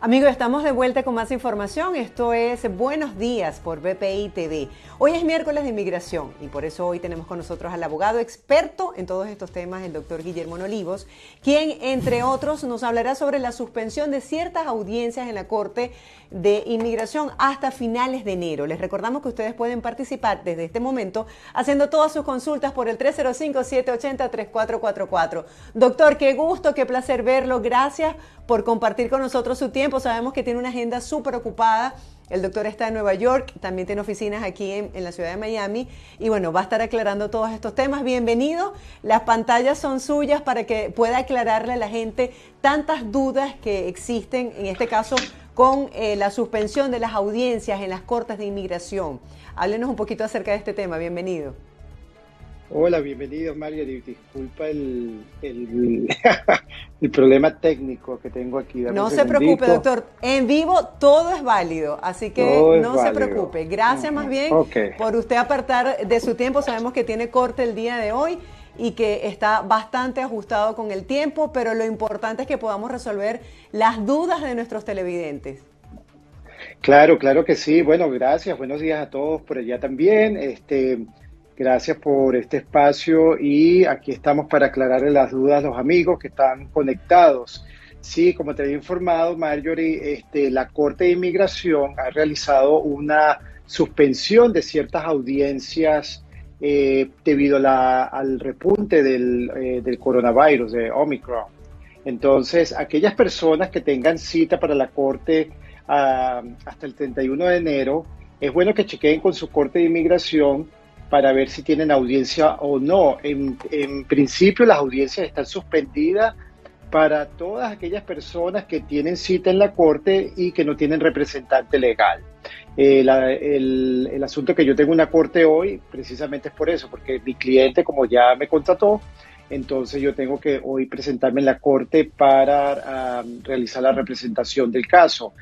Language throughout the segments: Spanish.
Amigos, estamos de vuelta con más información. Esto es Buenos Días por BPI TV. Hoy es miércoles de inmigración y por eso hoy tenemos con nosotros al abogado experto en todos estos temas, el doctor Guillermo Nolivos, quien, entre otros, nos hablará sobre la suspensión de ciertas audiencias en la Corte de Inmigración hasta finales de enero. Les recordamos que ustedes pueden participar desde este momento haciendo todas sus consultas por el 305-780-3444. Doctor, qué gusto, qué placer verlo. Gracias por compartir con nosotros su tiempo. Sabemos que tiene una agenda súper ocupada. El doctor está en Nueva York, también tiene oficinas aquí en, la ciudad de Miami y bueno, va a estar aclarando todos estos temas. Bienvenido, las pantallas son suyas para que pueda aclararle a la gente tantas dudas que existen, en este caso con eh, la suspensión de las audiencias en las cortes de inmigración. Háblenos un poquito acerca de este tema, bienvenido. Hola, bienvenido Mario. Disculpa el, el, problema técnico que tengo aquí. no se preocupe, doctor. En vivo todo es válido, así que no se preocupe. Gracias más bien por usted apartar de su tiempo. Sabemos que tiene corte el día de hoy y que está bastante ajustado con el tiempo, pero lo importante es que podamos resolver las dudas de nuestros televidentes. Claro, claro que sí. Bueno, gracias. Buenos días a todos por allá también. Este, Gracias por este espacio y aquí estamos para aclararle las dudas a los amigos que están conectados. Sí, como te había informado, Marjorie, este, la Corte de Inmigración ha realizado una suspensión de ciertas audiencias eh, debido al repunte del, eh, del, coronavirus, de Omicron. Entonces, aquellas personas que tengan cita para la Corte ah, hasta el 31 de enero, es bueno que chequeen con su Corte de Inmigración para ver si tienen audiencia o no. En, principio las audiencias están suspendidas para todas aquellas personas que tienen cita en la corte y que no tienen representante legal. Eh, el, el, asunto que yo tengo una corte hoy precisamente es por eso, porque mi cliente, como ya me contrató, entonces yo tengo que hoy presentarme en la corte para ah, realizar la representación del caso.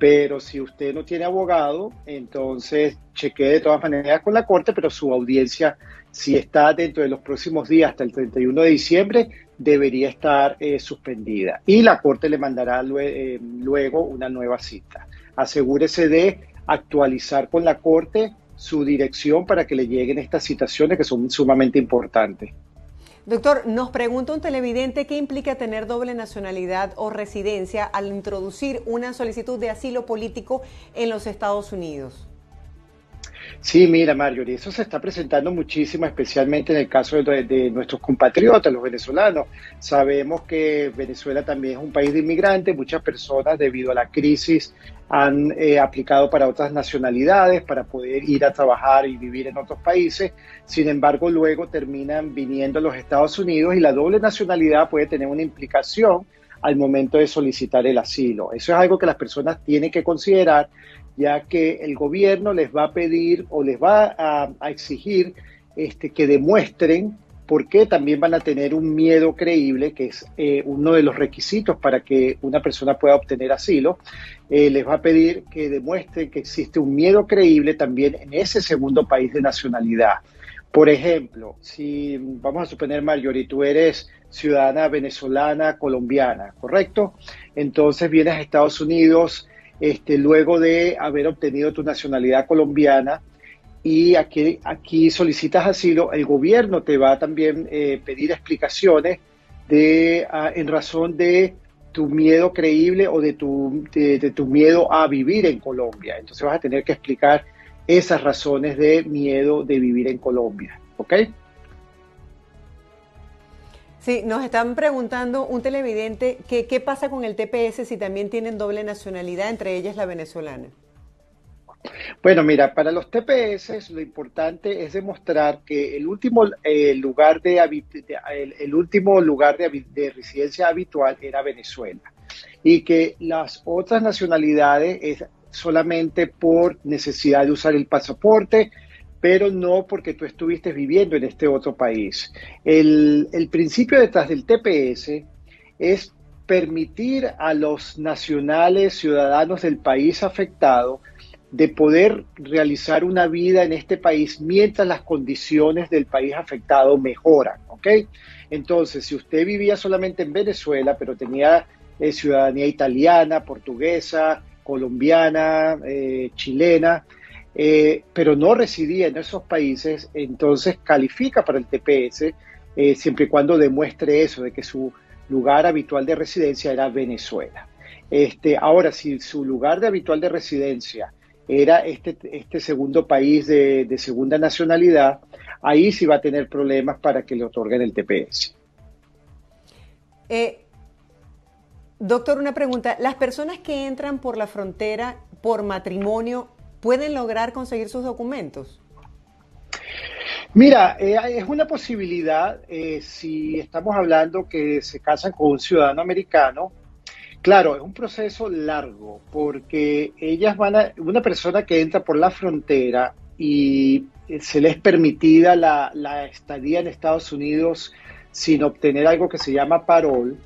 Pero si usted no tiene abogado, entonces chequee de todas maneras con la corte, pero su audiencia, si está dentro de los próximos días hasta el 31 de diciembre, debería estar eh, suspendida. Y la corte le mandará eh, luego una nueva cita. Asegúrese de actualizar con la corte su dirección para que le lleguen estas citaciones que son sumamente importantes. Doctor, nos pregunta un televidente qué implica tener doble nacionalidad o residencia al introducir una solicitud de asilo político en los Estados Unidos. Sí, mira, Marjorie, eso se está presentando muchísimo, especialmente en el caso de, nuestros compatriotas, los venezolanos. Sabemos que Venezuela también es un país de inmigrantes, muchas personas debido a la crisis han eh, aplicado para otras nacionalidades, para poder ir a trabajar y vivir en otros países. Sin embargo, luego terminan viniendo a los Estados Unidos y la doble nacionalidad puede tener una implicación al momento de solicitar el asilo. Eso es algo que las personas tienen que considerar ya que el gobierno les va a pedir o les va a, exigir este, que demuestren por qué también van a tener un miedo creíble, que es eh, uno de los requisitos para que una persona pueda obtener asilo. Eh, les va a pedir que demuestren que existe un miedo creíble también en ese segundo país de nacionalidad. Por ejemplo, si vamos a suponer, Marjorie, tú eres ciudadana venezolana, colombiana, ¿correcto? Entonces vienes a Estados Unidos, este, luego de haber obtenido tu nacionalidad colombiana y aquí, solicitas asilo, el gobierno te va a también eh, pedir explicaciones de, ah, en razón de tu miedo creíble o de tu, de tu miedo a vivir en Colombia. Entonces vas a tener que explicar esas razones de miedo de vivir en Colombia. ¿Ok? Sí, nos están preguntando un televidente que, qué pasa con el TPS si también tienen doble nacionalidad, entre ellas la venezolana. Bueno, mira, para los TPS lo importante es demostrar que el último eh, lugar de, el, último lugar de, residencia habitual era Venezuela y que las otras nacionalidades es solamente por necesidad de usar el pasaporte, pero no porque tú estuviste viviendo en este otro país. El, principio detrás del TPS es permitir a los nacionales, ciudadanos del país afectado, de poder realizar una vida en este país mientras las condiciones del país afectado mejoran, ¿ok? Entonces, si usted vivía solamente en Venezuela, pero tenía eh, ciudadanía italiana, portuguesa, colombiana, eh, chilena, eh, pero no residía en esos países, entonces califica para el TPS siempre y cuando demuestre eso, de que su lugar habitual de residencia era Venezuela. Este, ahora, si su lugar de habitual de residencia era este, este segundo país de, de segunda nacionalidad, ahí sí va a tener problemas para que le otorguen el TPS. Eh, doctor, una pregunta. ¿Las personas que entran por la frontera por matrimonio pueden lograr conseguir sus documentos? Mira, eh, es una posibilidad eh, si estamos hablando que se casan con un ciudadano americano. Claro, es un proceso largo porque ellas van a, una persona que entra por la frontera y se le es permitida la, estadía en Estados Unidos sin obtener algo que se llama parol,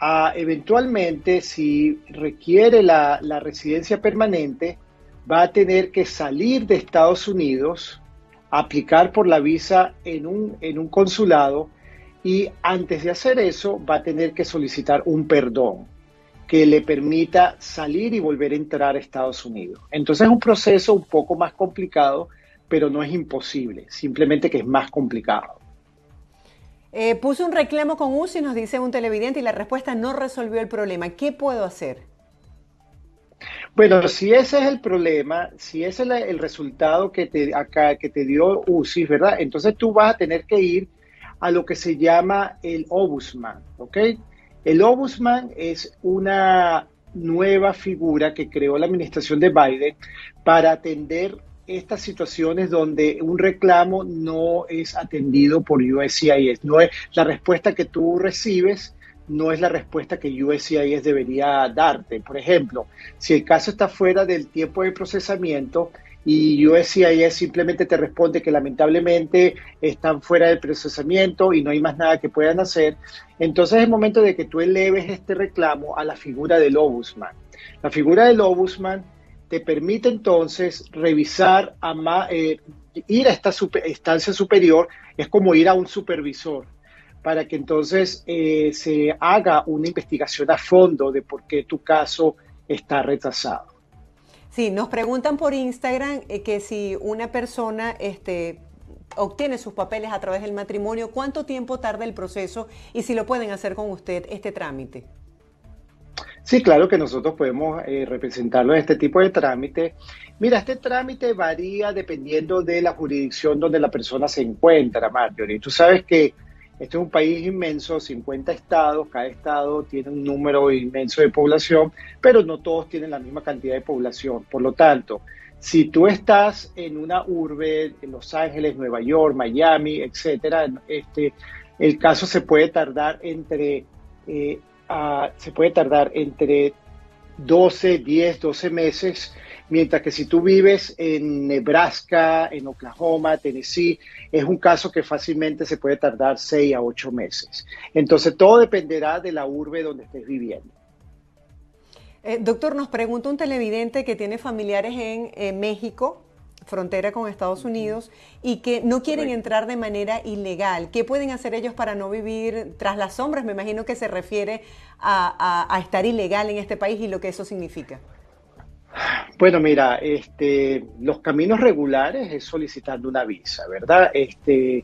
ah, eventualmente si requiere la, residencia permanente, va a tener que salir de Estados Unidos, aplicar por la visa en un, en un consulado y antes de hacer eso va a tener que solicitar un perdón que le permita salir y volver a entrar a Estados Unidos. Entonces es un proceso un poco más complicado pero no es imposible, simplemente que es más complicado. Eh, puse un reclamo con UCI, nos dice un televidente, y la respuesta no resolvió el problema. ¿Qué puedo hacer? Bueno, si ese es el problema, si ese es el resultado que te, acá, que te dio UCI, ¿verdad? Entonces tú vas a tener que ir a lo que se llama el Obusman, ¿ok? El Obusman es una nueva figura que creó la administración de Biden para atender estas situaciones donde un reclamo no es atendido por USCIS. No es la respuesta que tú recibes no es la respuesta que USCIS debería darte. Por ejemplo, si el caso está fuera del tiempo de procesamiento y USCIS simplemente te responde que lamentablemente están fuera del procesamiento y no hay más nada que puedan hacer, entonces es el momento de que tú eleves este reclamo a la figura del Obusman. La figura del Obusman te permite entonces revisar, eh, ir a esta instancia superior, es como ir a un supervisor, para que entonces eh, se haga una investigación a fondo de por qué tu caso está retrasado. Sí, nos preguntan por Instagram eh, que si una persona este, obtiene sus papeles a través del matrimonio, ¿cuánto tiempo tarda el proceso y si lo pueden hacer con usted este trámite? Sí, claro que nosotros podemos eh, representarlo en este tipo de trámite. Mira, este trámite varía dependiendo de la jurisdicción donde la persona se encuentra, Marjorie. Tú sabes que este es un país inmenso, 50 estados, cada estado tiene un número inmenso de población, pero no todos tienen la misma cantidad de población. Por lo tanto, si tú estás en una urbe, en Los Ángeles, Nueva York, Miami, etcétera, este, el caso se puede tardar entre eh, se puede tardar entre 12, 10, 12 meses, mientras que si tú vives en Nebraska, en Oklahoma, Tennessee, es un caso que fácilmente se puede tardar 6 a 8 meses. Entonces todo dependerá de la urbe donde estés viviendo. Eh, doctor, nos pregunta un televidente que tiene familiares en eh, México frontera con Estados Unidos y que no quieren entrar de manera ilegal. ¿Qué pueden hacer ellos para no vivir tras las sombras? Me imagino que se refiere a, estar ilegal en este país y lo que eso significa. Bueno, mira, este, los caminos regulares es solicitando una visa, ¿verdad? Este,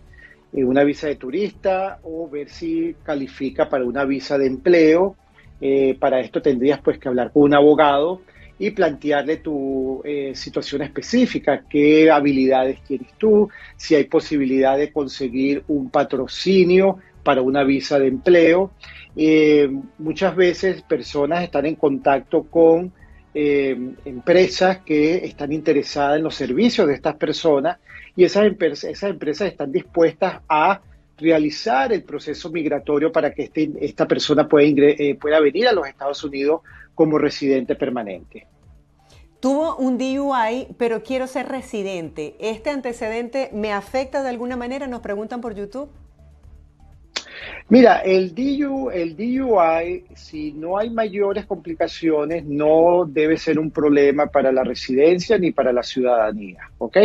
eh, una visa de turista o ver si califica para una visa de empleo. Eh, para esto tendrías pues que hablar con un abogado y plantearle tu eh, situación específica, qué habilidades tienes tú, si hay posibilidad de conseguir un patrocinio para una visa de empleo. Muchas veces personas están en contacto con eh, empresas que están interesadas en los servicios de estas personas y esas, esas empresas están dispuestas a realizar el proceso migratorio para que este, esta persona pueda, pueda venir a los Estados Unidos como residente permanente. Tuvo un DUI, pero quiero ser residente. ¿Este antecedente me afecta de alguna manera? Nos preguntan por YouTube. Mira, el DUI, el DUI, si no hay mayores complicaciones, no debe ser un problema para la residencia ni para la ciudadanía, ¿ok?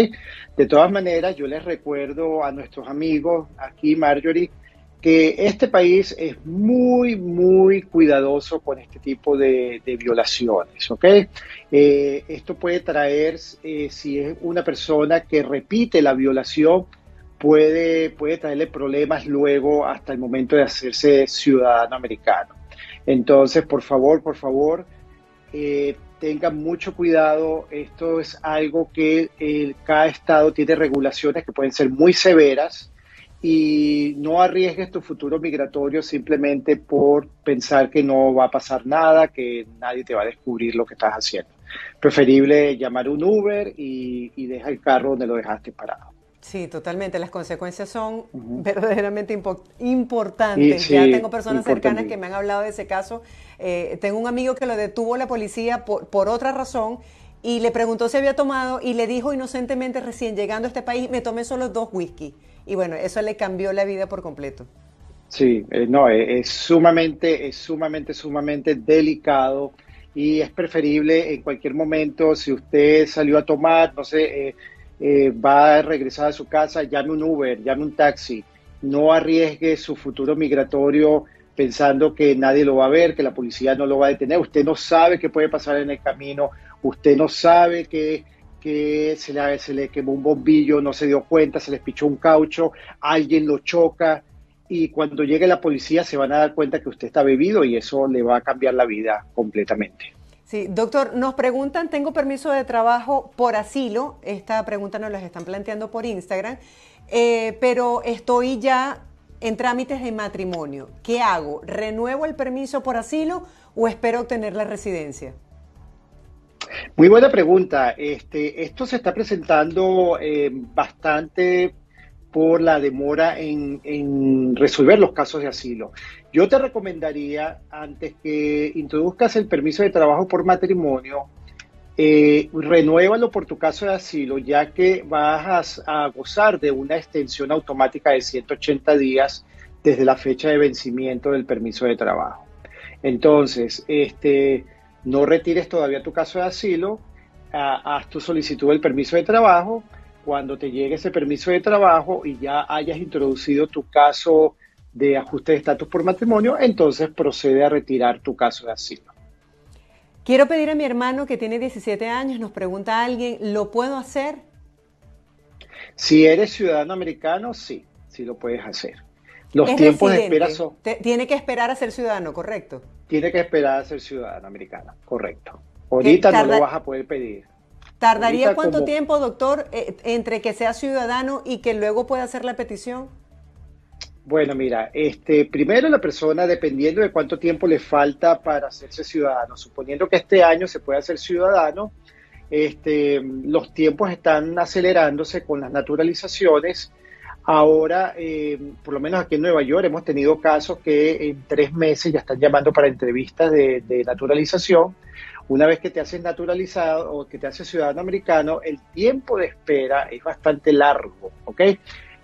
De todas maneras, yo les recuerdo a nuestros amigos aquí, Marjorie, que este país es muy, muy cuidadoso con este tipo de, violaciones, ¿ok? Eh, esto puede traer, eh, si es una persona que repite la violación, puede, puede traerle problemas luego hasta el momento de hacerse ciudadano americano. Entonces, por favor, por favor, eh, tengan mucho cuidado. Esto es algo que cada estado tiene regulaciones que pueden ser muy severas y no arriesgues tu futuro migratorio simplemente por pensar que no va a pasar nada, que nadie te va a descubrir lo que estás haciendo. Preferible llamar un Uber y, y deja el carro donde lo dejaste parado. Sí, totalmente. Las consecuencias son verdaderamente importantes. ya tengo personas cercanas que me han hablado de ese caso. Eh, tengo un amigo que lo detuvo la policía por, por, otra razón y le preguntó si había tomado y le dijo inocentemente recién llegando a este país, me tomé solo dos whisky. Y bueno, eso le cambió la vida por completo. Sí, eh, no, es, es, sumamente, es sumamente, sumamente delicado y es preferible en cualquier momento, si usted salió a tomar, no sé, eh, eh, va a regresar a su casa, llame un Uber, llame un taxi, no arriesgue su futuro migratorio pensando que nadie lo va a ver, que la policía no lo va a detener. Usted no sabe qué puede pasar en el camino, usted no sabe que, que se, le, se le quemó un bombillo, no se dio cuenta, se le pichó un caucho, alguien lo choca y cuando llegue la policía se van a dar cuenta que usted está bebido y eso le va a cambiar la vida completamente. Sí, doctor, nos preguntan, tengo permiso de trabajo por asilo, esta pregunta nos la están planteando por Instagram, eh, pero estoy ya en trámites de matrimonio. ¿Qué hago? ¿Renuevo el permiso por asilo o espero obtener la residencia? Muy buena pregunta. Este, esto se está presentando eh, bastante por la demora en, resolver los casos de asilo. Yo te recomendaría, antes que introduzcas el permiso de trabajo por matrimonio, eh, renuévalo por tu caso de asilo, ya que vas a, gozar de una extensión automática de 180 días desde la fecha de vencimiento del permiso de trabajo. Entonces, este, no retires todavía tu caso de asilo, haz tu solicitud del permiso de trabajo, cuando te llegue ese permiso de trabajo y ya hayas introducido tu caso de ajuste de estatus por matrimonio, entonces procede a retirar tu caso de asilo. Quiero pedir a mi hermano que tiene 17 años, nos pregunta alguien, ¿lo puedo hacer? Si eres ciudadano americano, sí, sí lo puedes hacer. Los tiempos de espera son... Tiene que esperar a ser ciudadano, ¿correcto? Tiene que esperar a ser ciudadano americano, correcto. Ahorita no lo vas a poder pedir. ¿Tardaría cuánto tiempo, doctor, eh, entre que sea ciudadano y que luego pueda hacer la petición? Bueno, mira, este, primero la persona, dependiendo de cuánto tiempo le falta para hacerse ciudadano, suponiendo que este año se pueda hacer ciudadano, este, los tiempos están acelerándose con las naturalizaciones. Ahora, eh, por lo menos aquí en Nueva York, hemos tenido casos que en tres meses ya están llamando para entrevistas de, de naturalización. Una vez que te haces naturalizado o que te haces ciudadano americano, el tiempo de espera es bastante largo, ¿ok?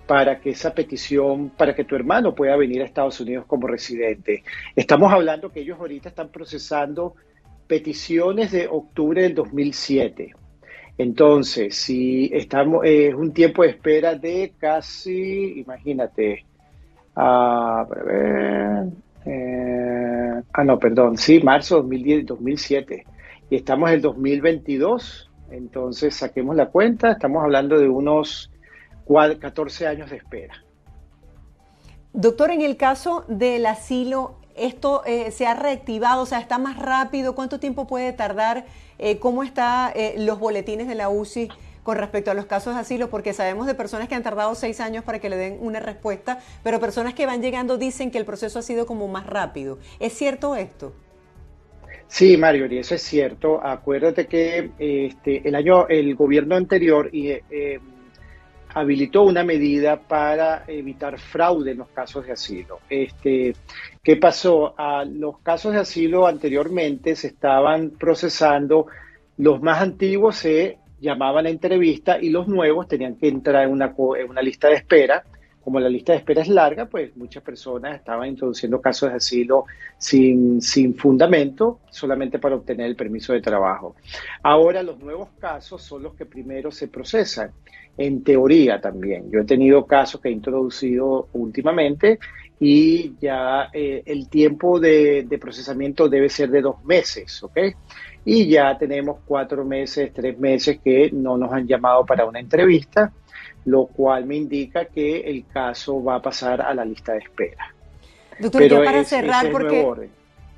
Para que esa petición, para que tu hermano pueda venir a Estados Unidos como residente. Estamos hablando que ellos ahorita están procesando peticiones de octubre del 2007. Entonces, si estamos, es un tiempo de espera de casi, imagínate, ah, para ver, eh, ah, no, perdón, sí, marzo 2010, 2007 y estamos en el 2022, entonces saquemos la cuenta, estamos hablando de unos 14 años de espera. Doctor, en el caso del asilo, ¿esto eh, se ha reactivado? O sea, ¿está más rápido? ¿Cuánto tiempo puede tardar? Eh, ¿Cómo están eh, los boletines de la UCI con respecto a los casos de asilo? Porque sabemos de personas que han tardado seis años para que le den una respuesta, pero personas que van llegando dicen que el proceso ha sido como más rápido. ¿Es cierto esto? Sí, Mario, y eso es cierto. Acuérdate que este, el año, el gobierno anterior eh, habilitó una medida para evitar fraude en los casos de asilo. Este, ¿Qué pasó? A los casos de asilo anteriormente se estaban procesando, los más antiguos se llamaban a entrevista y los nuevos tenían que entrar en una, en una lista de espera como la lista de espera es larga, pues muchas personas estaban introduciendo casos de asilo sin, sin fundamento, solamente para obtener el permiso de trabajo. Ahora los nuevos casos son los que primero se procesan, en teoría también. Yo he tenido casos que he introducido últimamente y ya eh, el tiempo de, procesamiento debe ser de dos meses, ¿ok? Y ya tenemos cuatro meses, tres meses que no nos han llamado para una entrevista, lo cual me indica que el caso va a pasar a la lista de espera. Doctor, ya para cerrar, porque...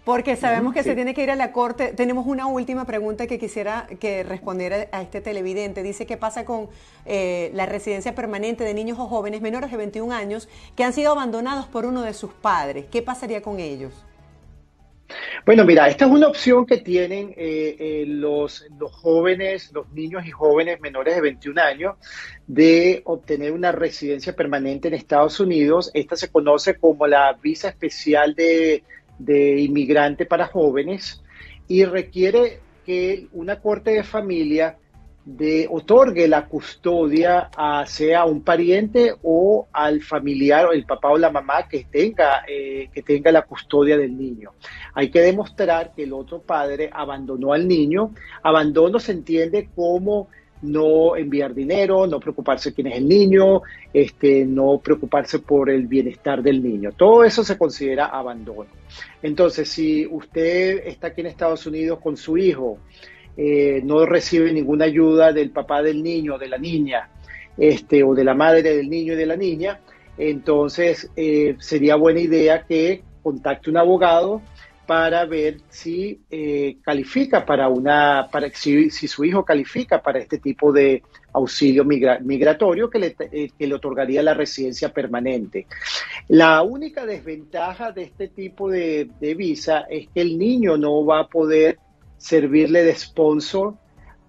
Porque sabemos que se tiene que ir a la corte. Tenemos una última pregunta que quisiera que respondiera a este televidente. Dice, ¿qué pasa con eh, la residencia permanente de niños o jóvenes menores de 21 años que han sido abandonados por uno de sus padres? ¿Qué pasaría con ellos? Bueno, mira, esta es una opción que tienen eh, eh, los, jóvenes, los niños y jóvenes menores de 21 años de obtener una residencia permanente en Estados Unidos. Esta se conoce como la visa especial de inmigrante para jóvenes y requiere que una corte de familia de, otorgue la custodia a sea un pariente o al familiar o el papá o la mamá que tenga, eh, que tenga la custodia del niño. Hay que demostrar que el otro padre abandonó al niño. Abandono se entiende como no enviar dinero, no preocuparse quién es el niño, este, no preocuparse por el bienestar del niño. Todo eso se considera abandono. Entonces, si usted está aquí en Estados Unidos con su hijo, eh, no recibe ninguna ayuda del papá del niño, de la niña, este, o de la madre del niño y de la niña, entonces eh, sería buena idea que contacte un abogado para ver si eh, califica para una, para si, su hijo califica para este tipo de auxilio migratorio eh, que le, otorgaría la residencia permanente. La única desventaja de este tipo de, visa es que el niño no va a poder servirle de sponsor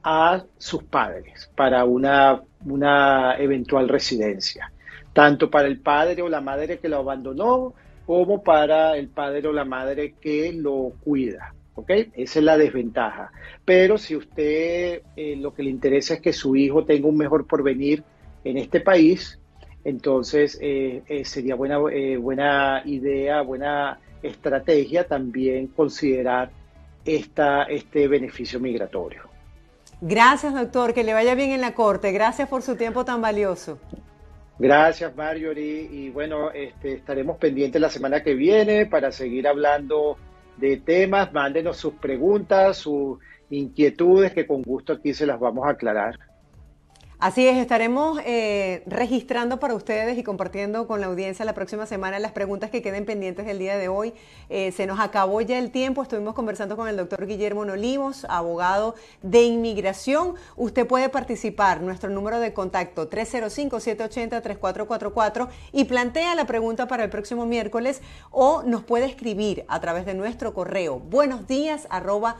a sus padres para una, una eventual residencia, tanto para el padre o la madre que lo abandonó, como para el padre o la madre que lo cuida. ¿ok? Esa es la desventaja. Pero si usted eh, lo que le interesa es que su hijo tenga un mejor porvenir en este país, entonces eh, eh, sería buena, buena idea, buena estrategia también considerar esta, este beneficio migratorio. Gracias, doctor. Que le vaya bien en la corte. Gracias por su tiempo tan valioso. Gracias, Marjorie. Y bueno, este, estaremos pendientes la semana que viene para seguir hablando de temas. Mándenos sus preguntas, sus inquietudes, que con gusto aquí se las vamos a aclarar. Así es, estaremos eh, registrando para ustedes y compartiendo con la audiencia la próxima semana las preguntas que queden pendientes del día de hoy. Eh, se nos acabó ya el tiempo, estuvimos conversando con el doctor Guillermo Nolivos, abogado de inmigración. Usted puede participar, nuestro número de contacto 305-780-3444 y plantea la pregunta para el próximo miércoles o nos puede escribir a través de nuestro correo buenos días arroba.